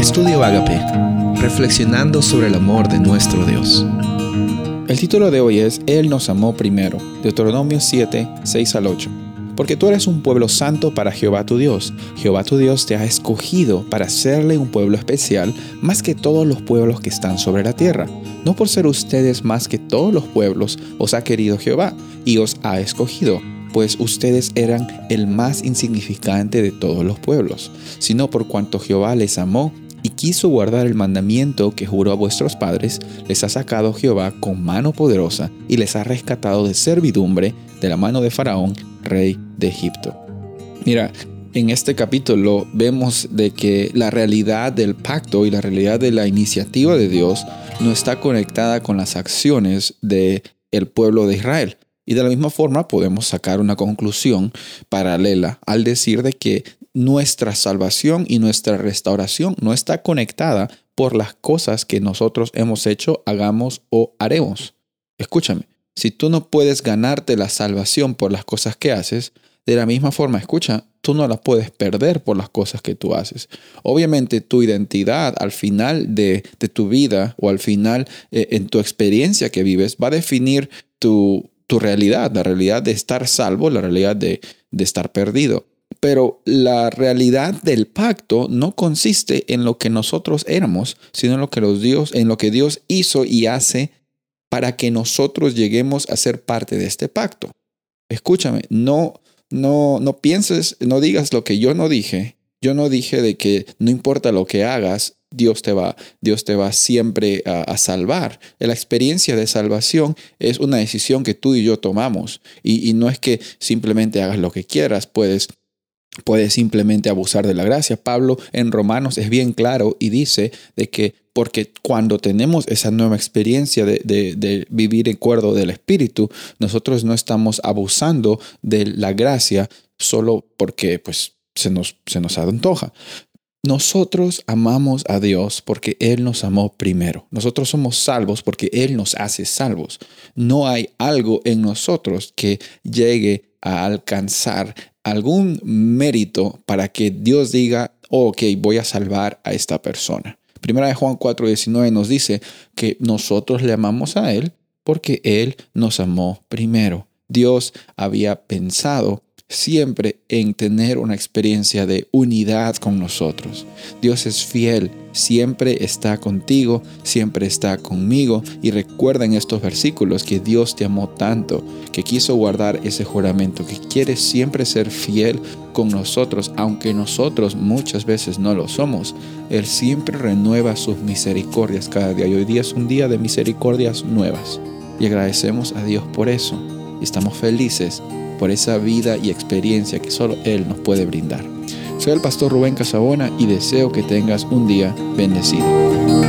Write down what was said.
Estudio Agape, reflexionando sobre el amor de nuestro Dios. El título de hoy es Él nos amó primero, Deuteronomio 7, 6 al 8. Porque tú eres un pueblo santo para Jehová tu Dios. Jehová tu Dios te ha escogido para serle un pueblo especial más que todos los pueblos que están sobre la tierra. No por ser ustedes más que todos los pueblos, os ha querido Jehová y os ha escogido pues ustedes eran el más insignificante de todos los pueblos, sino por cuanto Jehová les amó y quiso guardar el mandamiento que juró a vuestros padres, les ha sacado Jehová con mano poderosa y les ha rescatado de servidumbre de la mano de Faraón, rey de Egipto. Mira, en este capítulo vemos de que la realidad del pacto y la realidad de la iniciativa de Dios no está conectada con las acciones del el pueblo de Israel. Y de la misma forma podemos sacar una conclusión paralela al decir de que nuestra salvación y nuestra restauración no está conectada por las cosas que nosotros hemos hecho, hagamos o haremos. Escúchame, si tú no puedes ganarte la salvación por las cosas que haces, de la misma forma, escucha, tú no la puedes perder por las cosas que tú haces. Obviamente tu identidad al final de, tu vida o al final eh, en tu experiencia que vives va a definir tu, tu realidad, la realidad de estar salvo, la realidad de, de estar perdido. Pero la realidad del pacto no consiste en lo que nosotros éramos, sino en lo que, los Dios, en lo que Dios hizo y hace para que nosotros lleguemos a ser parte de este pacto. Escúchame, no, no, no pienses, no digas lo que yo no dije. Yo no dije de que no importa lo que hagas, Dios te va, Dios te va siempre a, salvar. La experiencia de salvación es una decisión que tú y yo tomamos y, no es que simplemente hagas lo que quieras, puedes puedes simplemente abusar de la gracia. Pablo en Romanos es bien claro y dice de que porque cuando tenemos esa nueva experiencia de, de, vivir en acuerdo del Espíritu, nosotros no estamos abusando de la gracia solo porque pues se nos, se nos antoja, nosotros amamos a Dios porque Él nos amó primero. Nosotros somos salvos porque Él nos hace salvos. No hay algo en nosotros que llegue a alcanzar algún mérito para que Dios diga, ok, voy a salvar a esta persona. Primera de Juan 4:19 nos dice que nosotros le amamos a Él porque Él nos amó primero. Dios había pensado siempre en tener una experiencia de unidad con nosotros. Dios es fiel, siempre está contigo, siempre está conmigo y recuerda en estos versículos que Dios te amó tanto, que quiso guardar ese juramento, que quiere siempre ser fiel con nosotros, aunque nosotros muchas veces no lo somos. Él siempre renueva sus misericordias cada día y hoy día es un día de misericordias nuevas. Y agradecemos a Dios por eso. Y estamos felices por esa vida y experiencia que solo Él nos puede brindar. Soy el pastor Rubén Casabona y deseo que tengas un día bendecido.